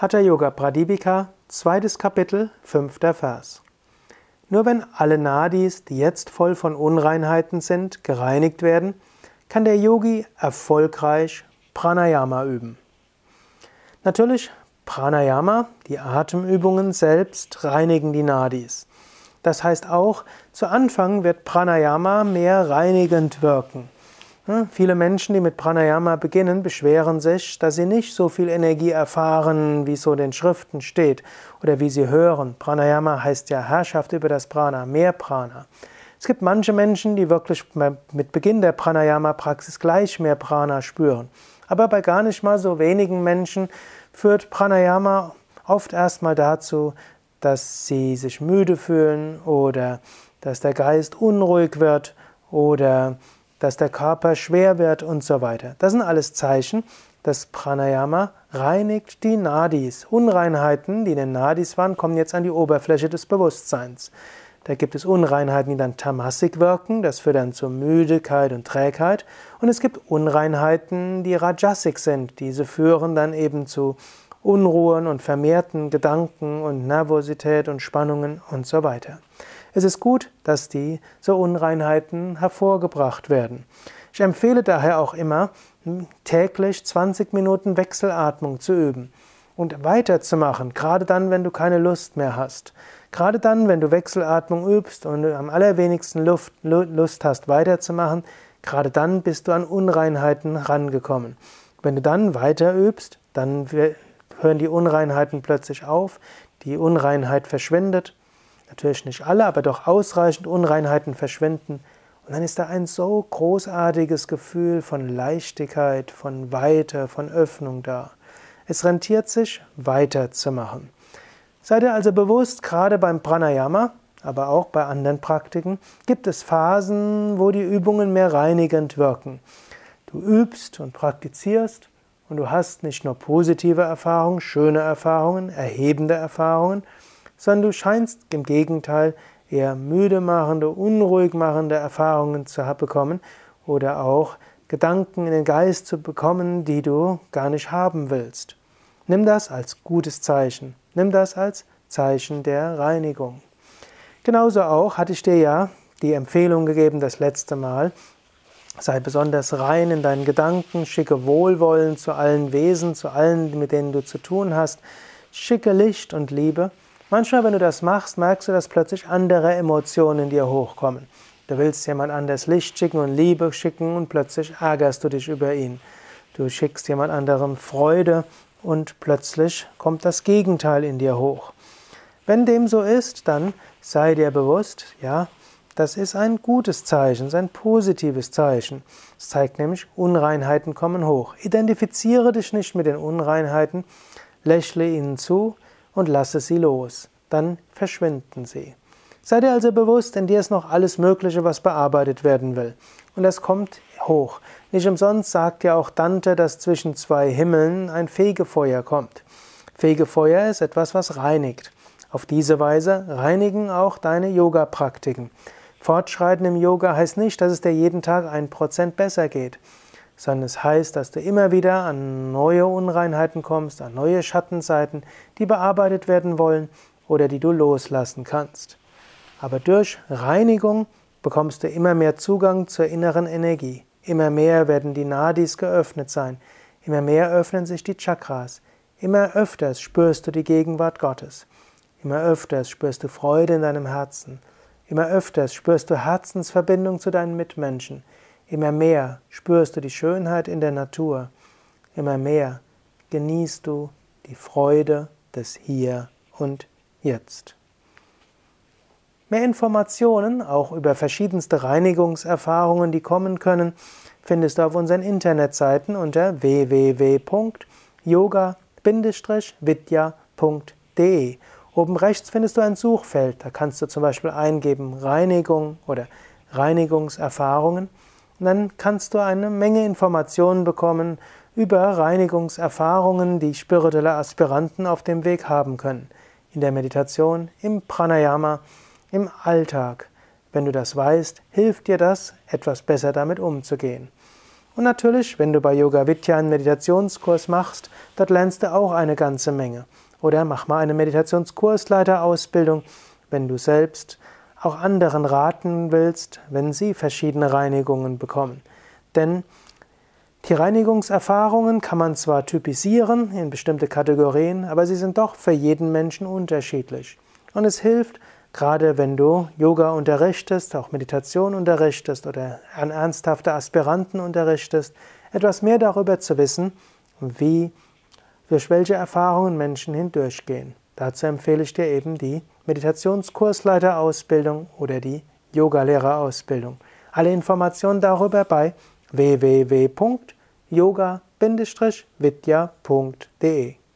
Hatha Yoga Pradipika, zweites Kapitel, fünfter Vers. Nur wenn alle Nadis, die jetzt voll von Unreinheiten sind, gereinigt werden, kann der Yogi erfolgreich Pranayama üben. Natürlich, Pranayama, die Atemübungen selbst, reinigen die Nadis. Das heißt auch, zu Anfang wird Pranayama mehr reinigend wirken. Viele Menschen, die mit Pranayama beginnen, beschweren sich, dass sie nicht so viel Energie erfahren, wie so in den Schriften steht oder wie sie hören. Pranayama heißt ja Herrschaft über das Prana, mehr Prana. Es gibt manche Menschen, die wirklich mit Beginn der Pranayama-Praxis gleich mehr Prana spüren. Aber bei gar nicht mal so wenigen Menschen führt Pranayama oft erstmal dazu, dass sie sich müde fühlen oder dass der Geist unruhig wird oder dass der Körper schwer wird und so weiter. Das sind alles Zeichen, dass Pranayama reinigt die Nadis. Unreinheiten, die in den Nadis waren, kommen jetzt an die Oberfläche des Bewusstseins. Da gibt es Unreinheiten, die dann tamasik wirken, das führt dann zur Müdigkeit und Trägheit. Und es gibt Unreinheiten, die rajasik sind. Diese führen dann eben zu Unruhen und vermehrten Gedanken und Nervosität und Spannungen und so weiter. Es ist gut, dass diese Unreinheiten hervorgebracht werden. Ich empfehle daher auch immer, täglich 20 Minuten Wechselatmung zu üben und weiterzumachen, gerade dann, wenn du keine Lust mehr hast. Gerade dann, wenn du Wechselatmung übst und am allerwenigsten Luft, Lust hast, weiterzumachen, gerade dann bist du an Unreinheiten rangekommen. Wenn du dann weiter übst, dann hören die Unreinheiten plötzlich auf, die Unreinheit verschwindet natürlich nicht alle, aber doch ausreichend Unreinheiten verschwinden. Und dann ist da ein so großartiges Gefühl von Leichtigkeit, von Weite, von Öffnung da. Es rentiert sich, weiterzumachen. Sei dir also bewusst, gerade beim Pranayama, aber auch bei anderen Praktiken, gibt es Phasen, wo die Übungen mehr reinigend wirken. Du übst und praktizierst und du hast nicht nur positive Erfahrungen, schöne Erfahrungen, erhebende Erfahrungen, sondern du scheinst im Gegenteil eher müde machende, unruhig machende Erfahrungen zu bekommen oder auch Gedanken in den Geist zu bekommen, die du gar nicht haben willst. Nimm das als gutes Zeichen. Nimm das als Zeichen der Reinigung. Genauso auch hatte ich dir ja die Empfehlung gegeben das letzte Mal, sei besonders rein in deinen Gedanken, schicke Wohlwollen zu allen Wesen, zu allen, mit denen du zu tun hast, schicke Licht und Liebe Manchmal, wenn du das machst, merkst du, dass plötzlich andere Emotionen in dir hochkommen. Du willst jemand anders Licht schicken und Liebe schicken und plötzlich ärgerst du dich über ihn. Du schickst jemand anderem Freude und plötzlich kommt das Gegenteil in dir hoch. Wenn dem so ist, dann sei dir bewusst, ja, das ist ein gutes Zeichen, ein positives Zeichen. Es zeigt nämlich, Unreinheiten kommen hoch. Identifiziere dich nicht mit den Unreinheiten, lächle ihnen zu, und lasse sie los. Dann verschwinden sie. Sei dir also bewusst, in dir ist noch alles Mögliche, was bearbeitet werden will. Und das kommt hoch. Nicht umsonst sagt ja auch Dante, dass zwischen zwei Himmeln ein Fegefeuer kommt. Fegefeuer ist etwas, was reinigt. Auf diese Weise reinigen auch deine Yoga-Praktiken. Fortschreiten im Yoga heißt nicht, dass es dir jeden Tag ein Prozent besser geht sondern es heißt, dass du immer wieder an neue Unreinheiten kommst, an neue Schattenseiten, die bearbeitet werden wollen oder die du loslassen kannst. Aber durch Reinigung bekommst du immer mehr Zugang zur inneren Energie. Immer mehr werden die Nadis geöffnet sein. Immer mehr öffnen sich die Chakras. Immer öfters spürst du die Gegenwart Gottes. Immer öfters spürst du Freude in deinem Herzen. Immer öfters spürst du Herzensverbindung zu deinen Mitmenschen. Immer mehr spürst du die Schönheit in der Natur. Immer mehr genießt du die Freude des Hier und Jetzt. Mehr Informationen, auch über verschiedenste Reinigungserfahrungen, die kommen können, findest du auf unseren Internetseiten unter www.yoga-vidya.de. Oben rechts findest du ein Suchfeld, da kannst du zum Beispiel eingeben Reinigung oder Reinigungserfahrungen dann kannst du eine Menge Informationen bekommen über Reinigungserfahrungen, die spirituelle Aspiranten auf dem Weg haben können. In der Meditation, im Pranayama, im Alltag. Wenn du das weißt, hilft dir das, etwas besser damit umzugehen. Und natürlich, wenn du bei Yoga Vidya einen Meditationskurs machst, dort lernst du auch eine ganze Menge. Oder mach mal eine Meditationskursleiterausbildung, wenn du selbst auch anderen raten willst, wenn sie verschiedene Reinigungen bekommen. Denn die Reinigungserfahrungen kann man zwar typisieren in bestimmte Kategorien, aber sie sind doch für jeden Menschen unterschiedlich. Und es hilft, gerade wenn du Yoga unterrichtest, auch Meditation unterrichtest oder an ernsthafte Aspiranten unterrichtest, etwas mehr darüber zu wissen, wie, durch welche Erfahrungen Menschen hindurchgehen. Dazu empfehle ich dir eben die Meditationskursleiterausbildung oder die Yogalehrerausbildung. Alle Informationen darüber bei www.yoga-vidya.de